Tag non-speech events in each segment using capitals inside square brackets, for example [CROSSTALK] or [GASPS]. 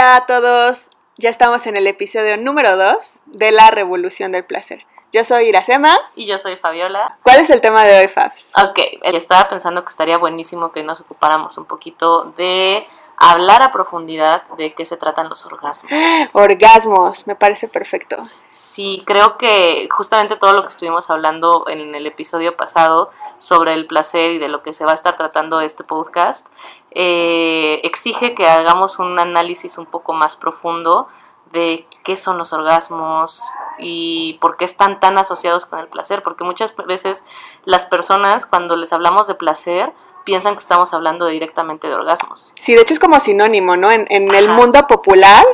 Hola a todos, ya estamos en el episodio número 2 de la Revolución del Placer. Yo soy Iracema. Y yo soy Fabiola. ¿Cuál es el tema de hoy, Fabs? Ok, estaba pensando que estaría buenísimo que nos ocupáramos un poquito de hablar a profundidad de qué se tratan los orgasmos. [GASPS] Orgasmos, me parece perfecto. Sí, creo que justamente todo lo que estuvimos hablando en el episodio pasado sobre el placer y de lo que se va a estar tratando este podcast, eh, exige que hagamos un análisis un poco más profundo de qué son los orgasmos y por qué están tan asociados con el placer, porque muchas veces las personas cuando les hablamos de placer piensan que estamos hablando directamente de orgasmos. Sí, de hecho es como sinónimo, ¿no? En, el mundo popular,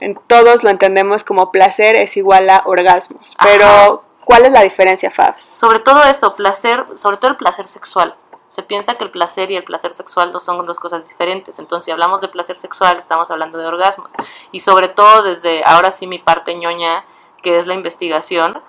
En todos lo entendemos como placer es igual a orgasmos, pero ¿cuál es la diferencia, Fabs? Sobre todo eso, placer, sobre todo el placer sexual. Se piensa que el placer y el placer sexual no son dos cosas diferentes. Entonces, si hablamos de placer sexual, estamos hablando de orgasmos. Y sobre todo desde ahora sí mi parte ñoña, que es la investigación,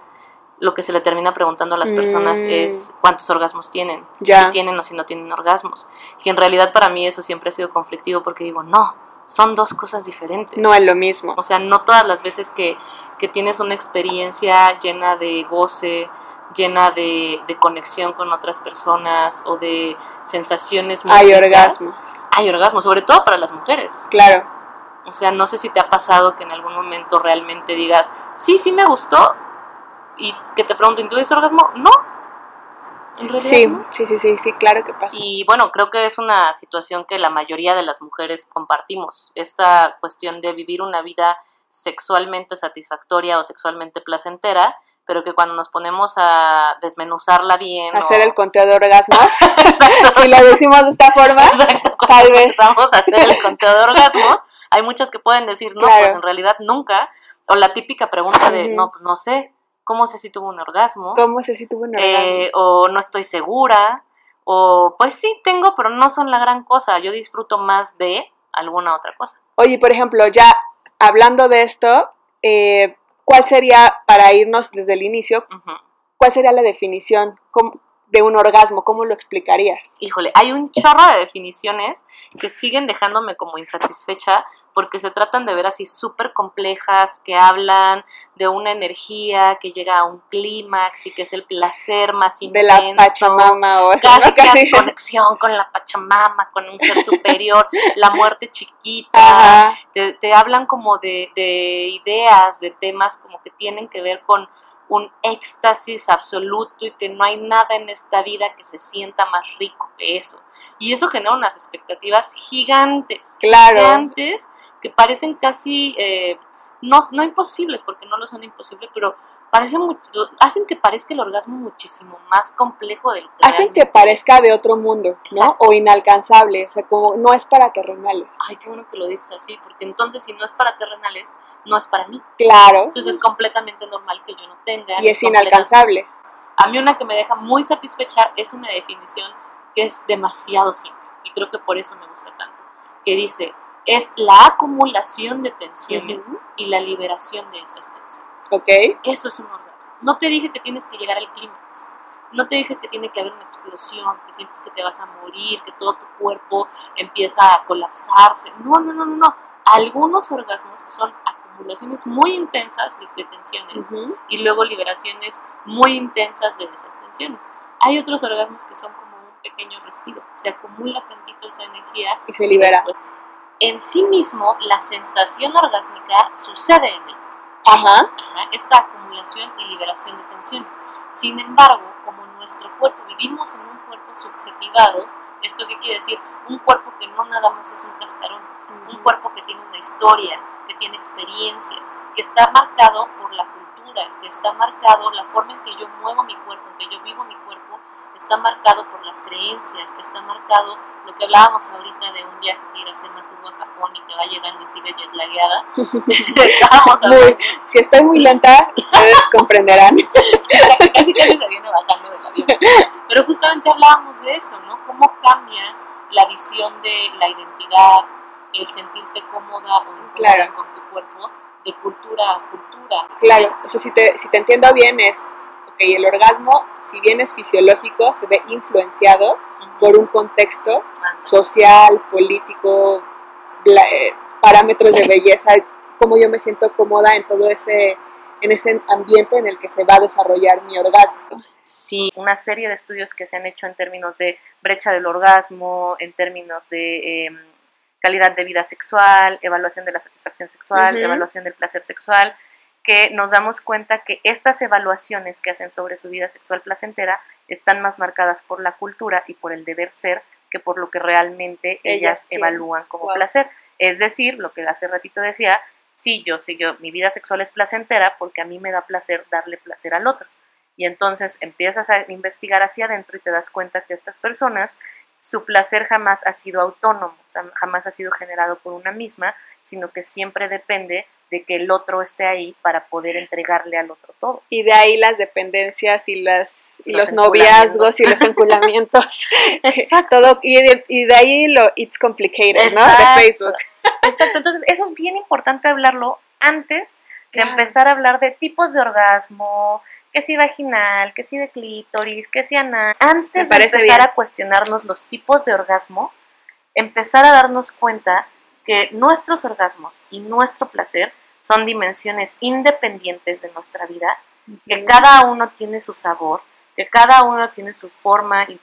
lo que se le termina preguntando a las personas mm. es cuántos orgasmos tienen, si tienen o si no tienen orgasmos. Y en realidad para mí eso siempre ha sido conflictivo porque digo, no, son dos cosas diferentes. No es lo mismo. O sea, no todas las veces que, que tienes una experiencia llena de goce, llena de, de, conexión con otras personas o de sensaciones muy Hay orgasmos. Hay orgasmos, sobre todo para las mujeres. Claro. O sea, no sé si te ha pasado que en algún momento realmente digas, sí, sí me gustó, y que te pregunten, ¿tuviste orgasmo? No. sí, sí, sí, sí, sí, claro que pasa. Y bueno, creo que es una situación que la mayoría de las mujeres compartimos. Esta cuestión de vivir una vida sexualmente satisfactoria o sexualmente placentera, pero que cuando nos ponemos a desmenuzarla bien. Hacer el conteo de orgasmos. [LAUGHS] [LAUGHS] si lo decimos de esta forma, tal vez. Vamos a hacer el conteo de orgasmos. Hay muchas que pueden decir, no, pues en realidad nunca. O la típica pregunta de, no, pues no sé. ¿Cómo sé si tuvo un orgasmo? ¿Cómo sé si tuvo un orgasmo? Eh, o no estoy segura. O pues sí tengo, pero no son la gran cosa. Yo disfruto más de alguna otra cosa. Oye, por ejemplo, ya hablando de esto, eh, ¿cuál sería, para irnos desde el inicio, cuál sería la definición? de un orgasmo, ¿cómo lo explicarías? Híjole, hay un chorro de definiciones que siguen dejándome como insatisfecha porque se tratan de ver así súper complejas, que hablan de una energía que llega a un clímax y que es el placer más intenso. De la Pachamama o casi, casi [LAUGHS] conexión con la Pachamama, con un ser superior, [LAUGHS] la muerte chiquita. Te, te, hablan como de, de ideas, de temas como que tienen que ver con un éxtasis absoluto y que no hay nada en esta vida que se sienta más rico que eso. Y eso genera unas expectativas gigantes, gigantes, que parecen casi eh, no, no imposibles, porque no lo son imposibles, pero parecen mucho, hacen que parezca el orgasmo muchísimo más complejo de lo que Hacen que parezca de otro mundo, ¿no? O inalcanzable, o sea, como no es para terrenales. Ay, qué bueno que lo dices así, porque entonces si no es para terrenales, no es para mí. Claro. Entonces es completamente normal que yo no tenga. Y es, inalcanzable. A mí una que me deja muy satisfecha es una definición que es demasiado simple, y creo que por eso me gusta tanto, que dice, es la acumulación de tensiones y la liberación de esas tensiones. Ok. Eso es un orgasmo. No te dije que tienes que llegar al clímax. No te dije que tiene que haber una explosión, que sientes que te vas a morir, que todo tu cuerpo empieza a colapsarse. No, no, no, no, no. Algunos orgasmos son acumulaciones muy intensas de, tensiones y luego liberaciones muy intensas de esas tensiones. Hay otros orgasmos que son como un pequeño respiro. Se acumula tantito esa energía y se libera en sí mismo la sensación orgásmica sucede en él. Ajá. Esta acumulación y liberación de tensiones. Sin embargo, como nuestro cuerpo vivimos en un cuerpo subjetivado, ¿esto qué quiere decir? Un cuerpo que no nada más es un cascarón, un cuerpo que tiene una historia, que tiene experiencias, que está marcado por la cultura, que está marcado la forma en que yo muevo mi cuerpo, en que yo vivo mi está marcado por las creencias, está marcado lo que hablábamos ahorita de un viaje que Iracema tuvo a Japón y que va llegando y sigue jetlagueada. [LAUGHS] muy, si estoy muy lenta, ustedes comprenderán. [LAUGHS] casi bajando del avión. Pero justamente hablábamos de eso, ¿no? Cómo cambia la visión de la identidad, el sentirte cómoda o incómoda con tu cuerpo de cultura a cultura. Claro, o sea, si te, si te entiendo bien es y el orgasmo, si bien es fisiológico, se ve influenciado por un contexto social, político, eh, parámetros de belleza, cómo yo me siento cómoda en todo ese, en ese ambiente en el que se va a desarrollar mi orgasmo. Sí, una serie de estudios que se han hecho en términos de brecha del orgasmo, en términos de em, calidad de vida sexual, evaluación de la satisfacción sexual, evaluación del placer sexual, que nos damos cuenta que estas evaluaciones que hacen sobre su vida sexual placentera están más marcadas por la cultura y por el deber ser que por lo que realmente ellas, evalúan como placer. Es decir, lo que hace ratito decía, sí, yo sé yo, mi vida sexual es placentera porque a mí me da placer darle placer al otro. Y entonces empiezas a investigar hacia adentro y te das cuenta que estas personas su placer jamás ha sido autónomo, jamás ha sido generado por una misma, sino que siempre depende de que el otro esté ahí para poder entregarle al otro todo. Y de ahí las dependencias y, las, y los, noviazgos y los [LAUGHS] enculamientos. [LAUGHS] Todo, y, de, ahí lo It's Complicated, ¿no? De Facebook. [LAUGHS] Exacto, entonces eso es bien importante hablarlo antes de empezar a hablar de tipos de orgasmo, que si vaginal, que si de clítoris, que si anal. Antes de empezar a cuestionarnos los tipos de orgasmo, empezar a darnos cuenta que nuestros orgasmos y nuestro placer son dimensiones independientes de nuestra vida, que cada uno tiene su sabor, que cada uno tiene su forma y,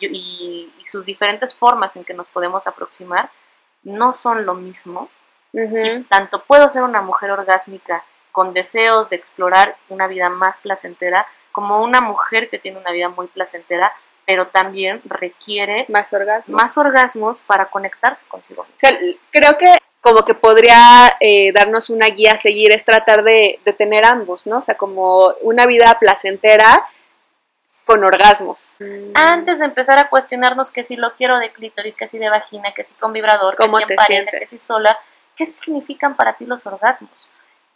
y, sus diferentes formas en que nos podemos aproximar, no son lo mismo. tanto puedo ser una mujer orgásmica con deseos de explorar una vida más placentera, como una mujer que tiene una vida muy placentera, pero también requiere más orgasmos, más orgasmos para conectarse consigo. creo que como que podría eh, darnos una guía a seguir es tratar de, tener ambos, ¿no? O sea, como una vida placentera con orgasmos. Antes de empezar a cuestionarnos que si lo quiero de clítoris, que si de vagina, que si con vibrador, que si en pareja, que si sola, ¿qué significan para ti los orgasmos?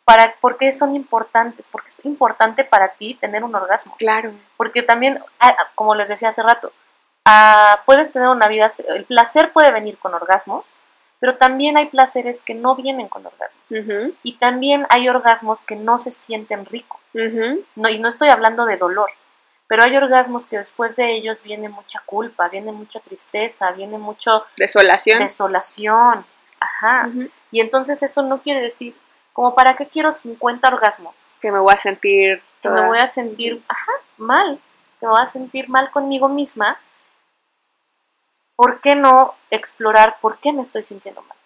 Para, ¿por qué son importantes? Porque es importante para ti tener un orgasmo. Claro. Porque también, ah, ah, como les decía hace rato, ah, puedes tener una vida, el placer puede venir con orgasmos, pero también hay placeres que no vienen con orgasmos. Y también hay orgasmos que no se sienten ricos. no, y no estoy hablando de dolor, pero hay orgasmos que después de ellos viene mucha culpa, viene mucha tristeza, viene mucho... Desolación. Desolación. Ajá. Y entonces eso no quiere decir como para qué quiero 50 orgasmos. Que me voy a sentir... Que me voy a sentir, ajá, mal. Que me voy a sentir mal conmigo misma. ¿Por qué no explorar por qué me estoy sintiendo mal?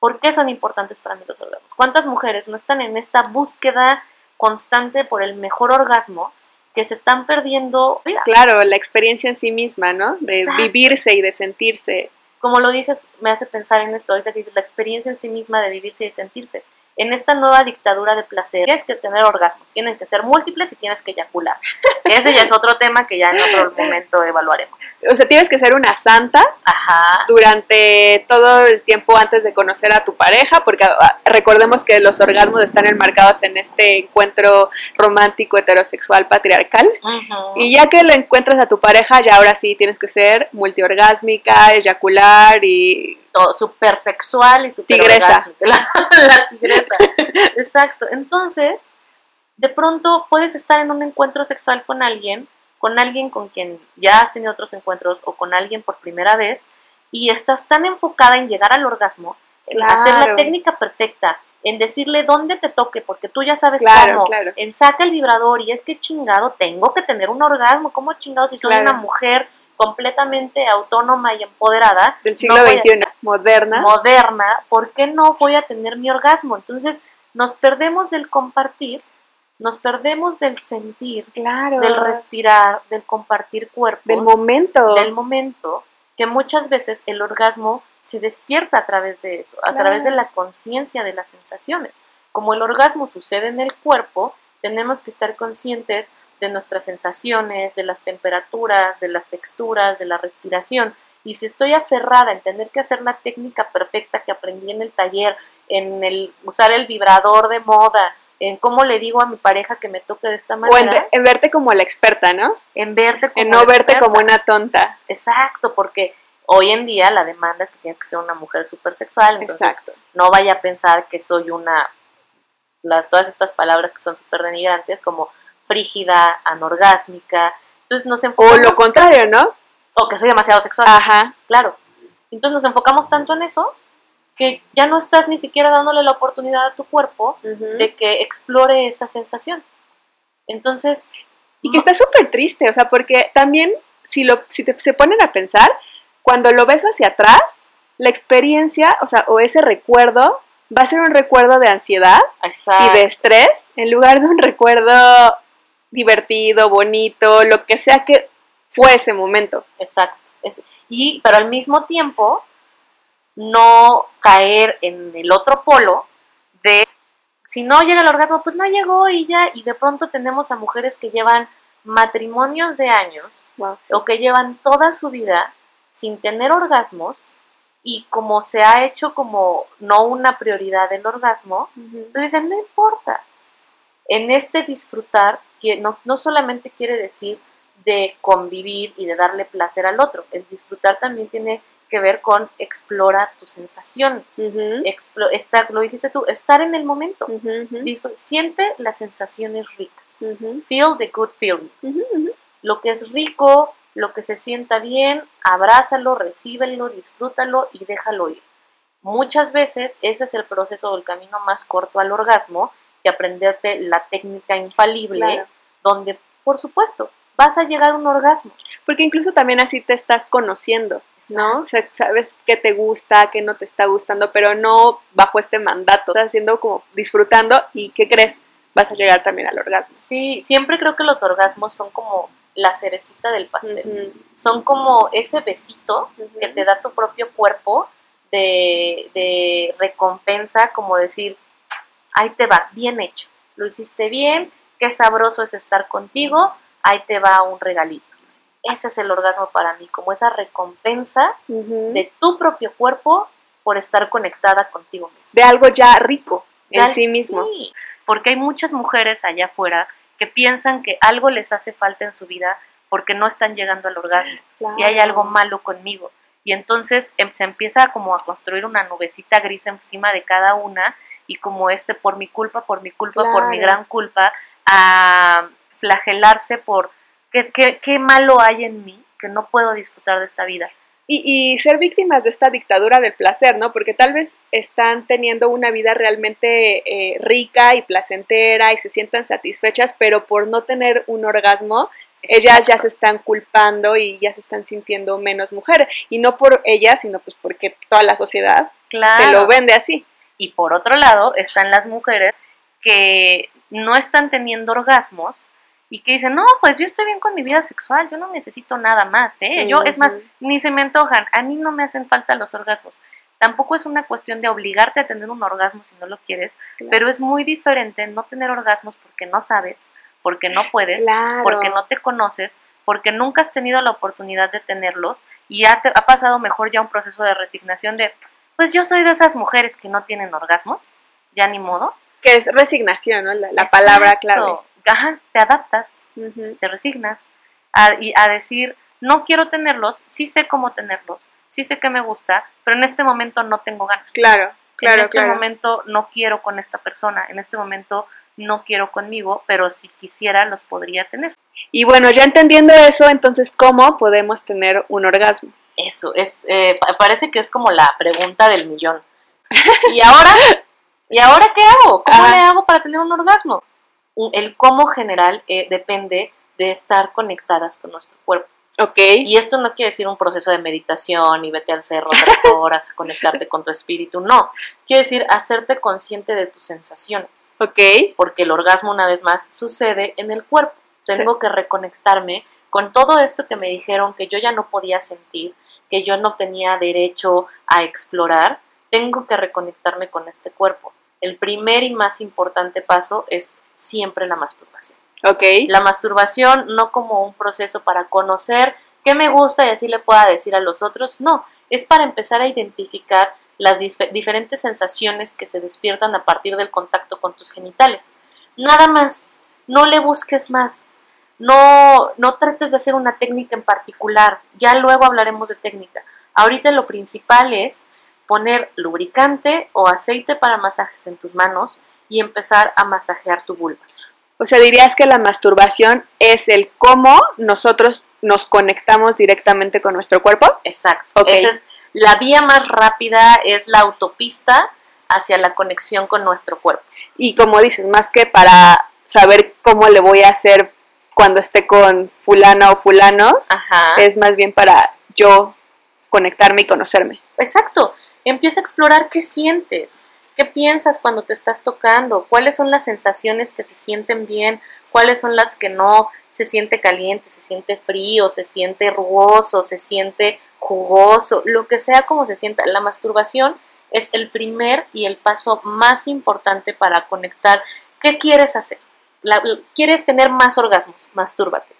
¿Por qué son importantes para mí los orgasmos? ¿Cuántas mujeres no están en esta búsqueda constante por el mejor orgasmo que se están perdiendo Claro, la experiencia en sí misma, ¿no? De vivirse y de sentirse. Como lo dices, me hace pensar en esto ahorita que dices la experiencia en sí misma de vivirse y de sentirse en esta nueva dictadura de placer tienes que tener orgasmos, tienen que ser múltiples y tienes que eyacular. [LAUGHS] Ese ya es otro tema que ya en otro momento evaluaremos. O sea, tienes que ser una santa durante todo el tiempo antes de conocer a tu pareja, porque ah, recordemos que los orgasmos están enmarcados en este encuentro romántico, heterosexual, patriarcal. Y ya que lo encuentras a tu pareja, ya ahora sí tienes que ser multiorgásmica, eyacular y súper sexual y súper tigresa. [LAUGHS] La, tigresa. [LAUGHS] Exacto. Entonces, de pronto puedes estar en un encuentro sexual con alguien, con alguien con quien ya has tenido otros encuentros o con alguien por primera vez y estás tan enfocada en llegar al orgasmo, en hacer la técnica perfecta, en decirle dónde te toque, porque tú ya sabes cómo, en saca el vibrador y es que chingado, tengo que tener un orgasmo, ¿cómo chingado si soy una mujer completamente autónoma y empoderada. Del siglo XXI, moderna. Moderna, ¿por qué no voy a tener mi orgasmo? Entonces nos perdemos del compartir, nos perdemos del sentir, claro. del respirar, del compartir cuerpos. Del momento. Del momento, que muchas veces el orgasmo se despierta a través de eso, a través de la conciencia de las sensaciones. Como el orgasmo sucede en el cuerpo, tenemos que estar conscientes de nuestras sensaciones, de las temperaturas, de las texturas, de la respiración. Y si estoy aferrada en tener que hacer la técnica perfecta que aprendí en el taller, en el usar el vibrador de moda, en cómo le digo a mi pareja que me toque de esta manera. O en, verte como la experta, ¿no? En verte como En no verte como una tonta. Exacto, porque hoy en día la demanda es que tienes que ser una mujer súper sexual, entonces Exacto. no vaya a pensar que soy una, las, todas estas palabras que son súper denigrantes, como frígida, anorgásmica. Entonces nos enfocamos. O lo contrario, ¿no? O que soy demasiado sexual. Ajá. Claro. Entonces nos enfocamos tanto en eso que ya no estás ni siquiera dándole la oportunidad a tu cuerpo de que explore esa sensación. Entonces... Y que está súper triste, o sea, porque también si, lo, si te, se ponen a pensar, cuando lo ves hacia atrás, la experiencia, o sea, o ese recuerdo, va a ser un recuerdo de ansiedad y de estrés, en lugar de un recuerdo divertido, bonito, lo que sea que fue ese momento. Exacto. y, pero al mismo tiempo, no caer en el otro polo de si no llega el orgasmo, pues no llegó y ya, y de pronto tenemos a mujeres que llevan matrimonios de años o que llevan toda su vida sin tener orgasmos y como se ha hecho como no una prioridad el orgasmo, entonces dicen, no importa. En este disfrutar, que no, no solamente quiere decir de convivir y de darle placer al otro, el disfrutar también tiene que ver con explora tus sensaciones. lo dijiste tú, estar en el momento. siente las sensaciones ricas. Feel the good feelings. Lo que es rico, lo que se sienta bien, abrázalo, recíbelo, disfrútalo y déjalo ir. Muchas veces ese es el proceso del camino más corto al orgasmo, que aprenderte la técnica infalible, donde, por supuesto, vas a llegar a un orgasmo. Porque incluso también así te estás conociendo, ¿no? O sea, sabes qué te gusta, qué no te está gustando, pero no bajo este mandato. Estás haciendo como disfrutando y ¿qué crees? Vas a llegar también al orgasmo. Sí, siempre creo que los orgasmos son como la cerecita del pastel. Son como ese besito que te da tu propio cuerpo de, de recompensa, como decir, ahí te va, bien hecho, lo hiciste bien, qué sabroso es estar contigo, ahí te va un regalito. Ese es el orgasmo para mí, como esa recompensa de tu propio cuerpo por estar conectada contigo mismo. De algo ya rico en sí mismo. Sí, porque hay muchas mujeres allá afuera que piensan que algo les hace falta en su vida porque no están llegando al orgasmo y hay algo malo conmigo. Y entonces em, se empieza como a construir una nubecita gris encima de cada una y como este por mi culpa, por mi culpa, por mi gran culpa, a flagelarse por qué, qué, malo hay en mí que no puedo disfrutar de esta vida. Y, ser víctimas de esta dictadura del placer, ¿no? Porque tal vez están teniendo una vida realmente eh, rica y placentera y se sientan satisfechas, pero por no tener un orgasmo, ellas ya se están culpando y ya se están sintiendo menos mujeres. Y no por ellas, sino pues porque toda la sociedad te lo vende así. Y por otro lado están las mujeres que no están teniendo orgasmos y que dicen, no, pues yo estoy bien con mi vida sexual, yo no necesito nada más, ¿eh? Yo, es más, ni se me antojan, a mí no me hacen falta los orgasmos. Tampoco es una cuestión de obligarte a tener un orgasmo si no lo quieres, pero es muy diferente no tener orgasmos porque no sabes, porque no puedes, porque no te conoces, porque nunca has tenido la oportunidad de tenerlos y ya te, ha pasado mejor ya un proceso de resignación de, pues yo soy de esas mujeres que no tienen orgasmos, ya ni modo. Que es resignación, ¿no? La, palabra clave te adaptas, te resignas a, a decir, no quiero tenerlos, sí sé cómo tenerlos, sí sé que me gusta, pero en este momento no tengo ganas. Claro, claro. En este momento no quiero con esta persona, en este momento no quiero conmigo, pero si quisiera los podría tener. Y bueno, ya entendiendo eso, entonces, ¿cómo podemos tener un orgasmo? Eso, es, eh, parece que es como la pregunta del millón. ¿Y ahora? ¿Y ahora qué hago? ¿Cómo le hago para tener un orgasmo? el cómo general eh, depende de estar conectadas con nuestro cuerpo. Ok. Y esto no quiere decir un proceso de meditación y vete al cerro tres [LAUGHS] horas a conectarte con tu espíritu, no. Quiere decir hacerte consciente de tus sensaciones. Ok. Porque el orgasmo, una vez más, sucede en el cuerpo. Tengo que reconectarme con todo esto que me dijeron que yo ya no podía sentir, que yo no tenía derecho a explorar. Tengo que reconectarme con este cuerpo. El primer y más importante paso es siempre la masturbación. La masturbación no como un proceso para conocer qué me gusta y así le pueda decir a los otros, no, es para empezar a identificar las diferentes sensaciones que se despiertan a partir del contacto con tus genitales. Nada más, no le busques más, no, no trates de hacer una técnica en particular, ya luego hablaremos de técnica. Ahorita lo principal es poner lubricante o aceite para masajes en tus manos y empezar a masajear tu vulva. O sea, dirías que la masturbación es el cómo nosotros nos conectamos directamente con nuestro cuerpo. Exacto. Esa es La vía más rápida es la autopista hacia la conexión con nuestro cuerpo. Y como dices, más que para saber cómo le voy a hacer cuando esté con fulana o fulano, es más bien para yo conectarme y conocerme. Exacto. Empieza a explorar qué sientes, qué piensas cuando te estás tocando, cuáles son las sensaciones que se sienten bien, cuáles son las que no, se siente caliente, se siente frío, se siente rugoso, se siente jugoso, lo que sea como se sienta. La masturbación es el primer y el paso más importante para conectar. ¿Qué quieres hacer? ¿Quieres tener más orgasmos? Mastúrbate.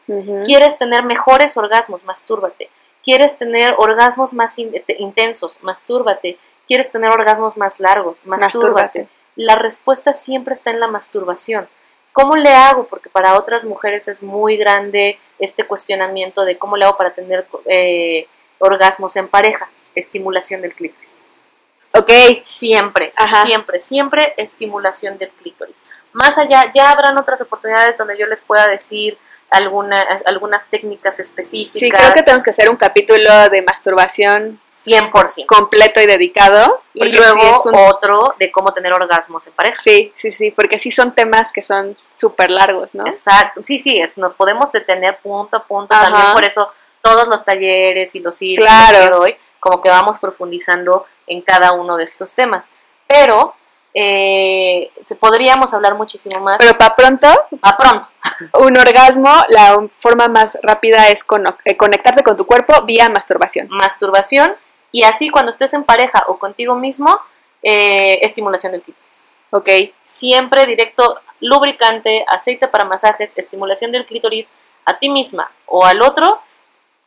¿Quieres tener mejores orgasmos? Mastúrbate. ¿Quieres tener orgasmos más intensos? Mastúrbate. ¿Quieres tener orgasmos más largos? Mastúrbate. La respuesta siempre está en la masturbación. ¿Cómo le hago? Porque para otras mujeres es muy grande este cuestionamiento de cómo le hago para tener eh, orgasmos en pareja. Estimulación del clítoris. Ok. Siempre, siempre, siempre estimulación del clítoris. Más allá, ya habrán otras oportunidades donde yo les pueda decir alguna, algunas técnicas específicas. Sí, creo que tenemos que hacer un capítulo de masturbación 100%. Completo y dedicado. Y luego otro de cómo tener orgasmos en pareja. Sí, sí, sí, porque sí son temas que son súper largos, ¿no? Exacto, sí, sí, es, nos podemos detener punto a punto. También por eso todos los talleres y los círculos que doy, como que vamos profundizando en cada uno de estos temas. Pero eh, podríamos hablar muchísimo más. Pero para pronto. Para pronto. [LAUGHS] Un orgasmo, la forma más rápida es eh, conectarte con tu cuerpo vía masturbación. Masturbación y así cuando estés en pareja o contigo mismo, eh, estimulación del clítoris. Ok. Siempre directo, lubricante, aceite para masajes, estimulación del clítoris a ti misma o al otro.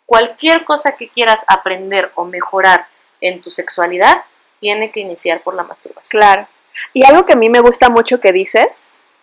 Cualquier cosa que quieras aprender o mejorar en tu sexualidad, tiene que iniciar por la masturbación. Claro. Y algo que a mí me gusta mucho que dices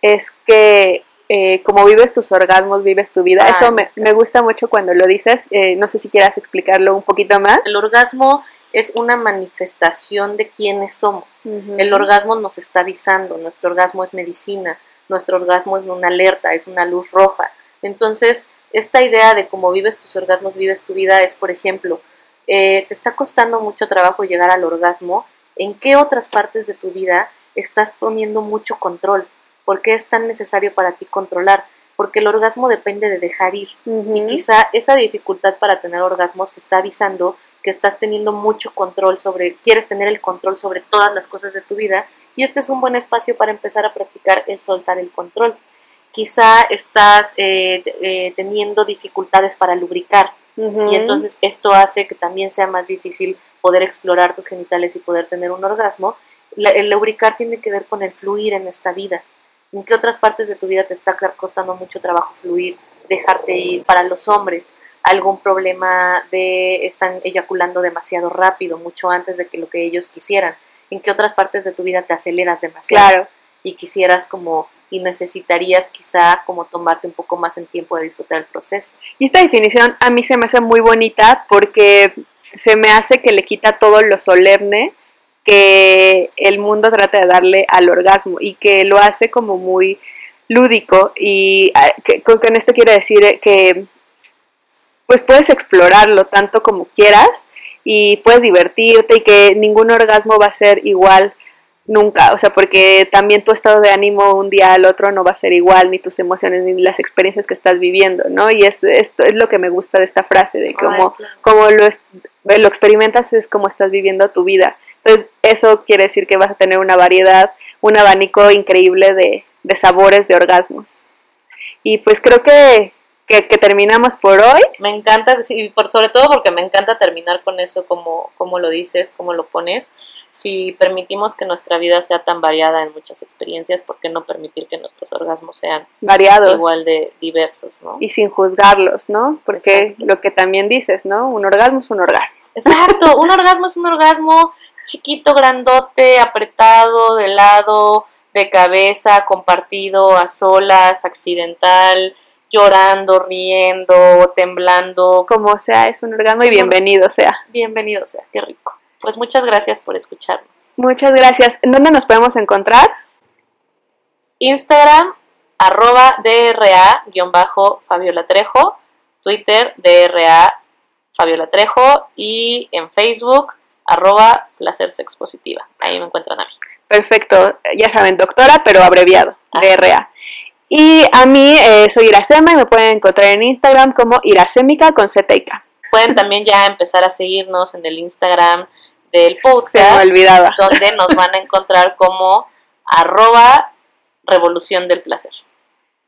es que eh, como vives tus orgasmos, vives tu vida. Eso me, gusta mucho cuando lo dices. Eh, no sé si quieras explicarlo un poquito más. El orgasmo es una manifestación de quiénes somos. El orgasmo nos está avisando, nuestro orgasmo es medicina, nuestro orgasmo es una alerta, es una luz roja. Entonces, esta idea de cómo vives tus orgasmos, vives tu vida es, por ejemplo, eh, te está costando mucho trabajo llegar al orgasmo, ¿en qué otras partes de tu vida estás poniendo mucho control? ¿Por qué es tan necesario para ti controlar? Porque el orgasmo depende de dejar ir. Y quizá esa dificultad para tener orgasmos te está avisando que estás teniendo mucho control sobre, quieres tener el control sobre todas las cosas de tu vida. Y este es un buen espacio para empezar a practicar el soltar el control. Quizá estás eh, eh, teniendo dificultades para lubricar. Y entonces esto hace que también sea más difícil poder explorar tus genitales y poder tener un orgasmo. El lubricar tiene que ver con el fluir en esta vida. ¿En qué otras partes de tu vida te está costando mucho trabajo fluir, dejarte ir? Para los hombres, algún problema de están eyaculando demasiado rápido, mucho antes de que lo que ellos quisieran. ¿En qué otras partes de tu vida te aceleras demasiado? Claro. Y quisieras como y necesitarías quizá como tomarte un poco más en tiempo de disfrutar el proceso. Y esta definición a mí se me hace muy bonita porque se me hace que le quita todo lo solemne que el mundo trata de darle al orgasmo y que lo hace como muy lúdico y ah, con, esto quiero decir que pues puedes explorarlo tanto como quieras y puedes divertirte y que ningún orgasmo va a ser igual nunca, o sea, porque también tu estado de ánimo un día al otro no va a ser igual, ni tus emociones, ni las experiencias que estás viviendo, ¿no? Y es, esto es lo que me gusta de esta frase, de cómo, como lo, lo experimentas es como estás viviendo tu vida. Entonces, eso quiere decir que vas a tener una variedad, un abanico increíble de, sabores, de orgasmos. Y pues creo que, que, terminamos por hoy. Me encanta, sí, por, sobre todo porque me encanta terminar con eso, como, como lo dices, como lo pones. Si permitimos que nuestra vida sea tan variada en muchas experiencias, ¿por qué no permitir que nuestros orgasmos sean variados? Igual de diversos, ¿no? Y sin juzgarlos, ¿no? Porque lo que también dices, ¿no? Un orgasmo es un orgasmo. Exacto, un orgasmo es un orgasmo chiquito, grandote, apretado, de lado, de cabeza, compartido, a solas, accidental, llorando, riendo, temblando. Como sea, es un orgasmo y bienvenido sea. Bienvenido sea, qué rico. Pues muchas gracias por escucharnos. Muchas gracias. ¿Dónde nos podemos encontrar? Instagram, arroba DRA-Fabiola Trejo, Twitter, DRA Fabiola Trejo y en Facebook arroba placer sexpositiva. Ahí me encuentran a mí. Perfecto, ya saben, doctora, pero abreviado, DRA. Y a mí eh, soy Iracema y me pueden encontrar en Instagram como Iracémica con Z y K. Pueden también ya empezar a seguirnos en el Instagram del podcast. Se me olvidaba. Donde nos van a encontrar como arroba revolución del placer.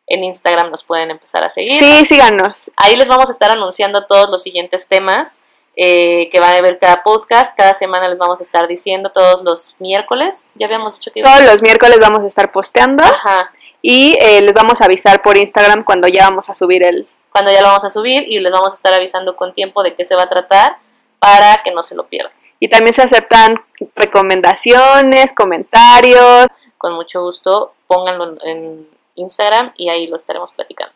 En Instagram nos pueden empezar a seguir. Sí, síganos. Ahí les vamos a estar anunciando todos los siguientes temas eh, que van a ver cada podcast. Cada semana les vamos a estar diciendo todos los miércoles. Ya habíamos dicho que... Todos los miércoles vamos a estar posteando. Ajá. Y eh, les vamos a avisar por Instagram cuando ya vamos a subir el... Cuando ya lo vamos a subir y les vamos a estar avisando con tiempo de qué se va a tratar para que no se lo pierdan. Y también se aceptan recomendaciones, comentarios. Con mucho gusto, pónganlo en Instagram y ahí lo estaremos platicando.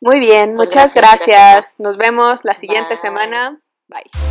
Muy bien, pues muchas gracias, Nos vemos la siguiente semana. Bye.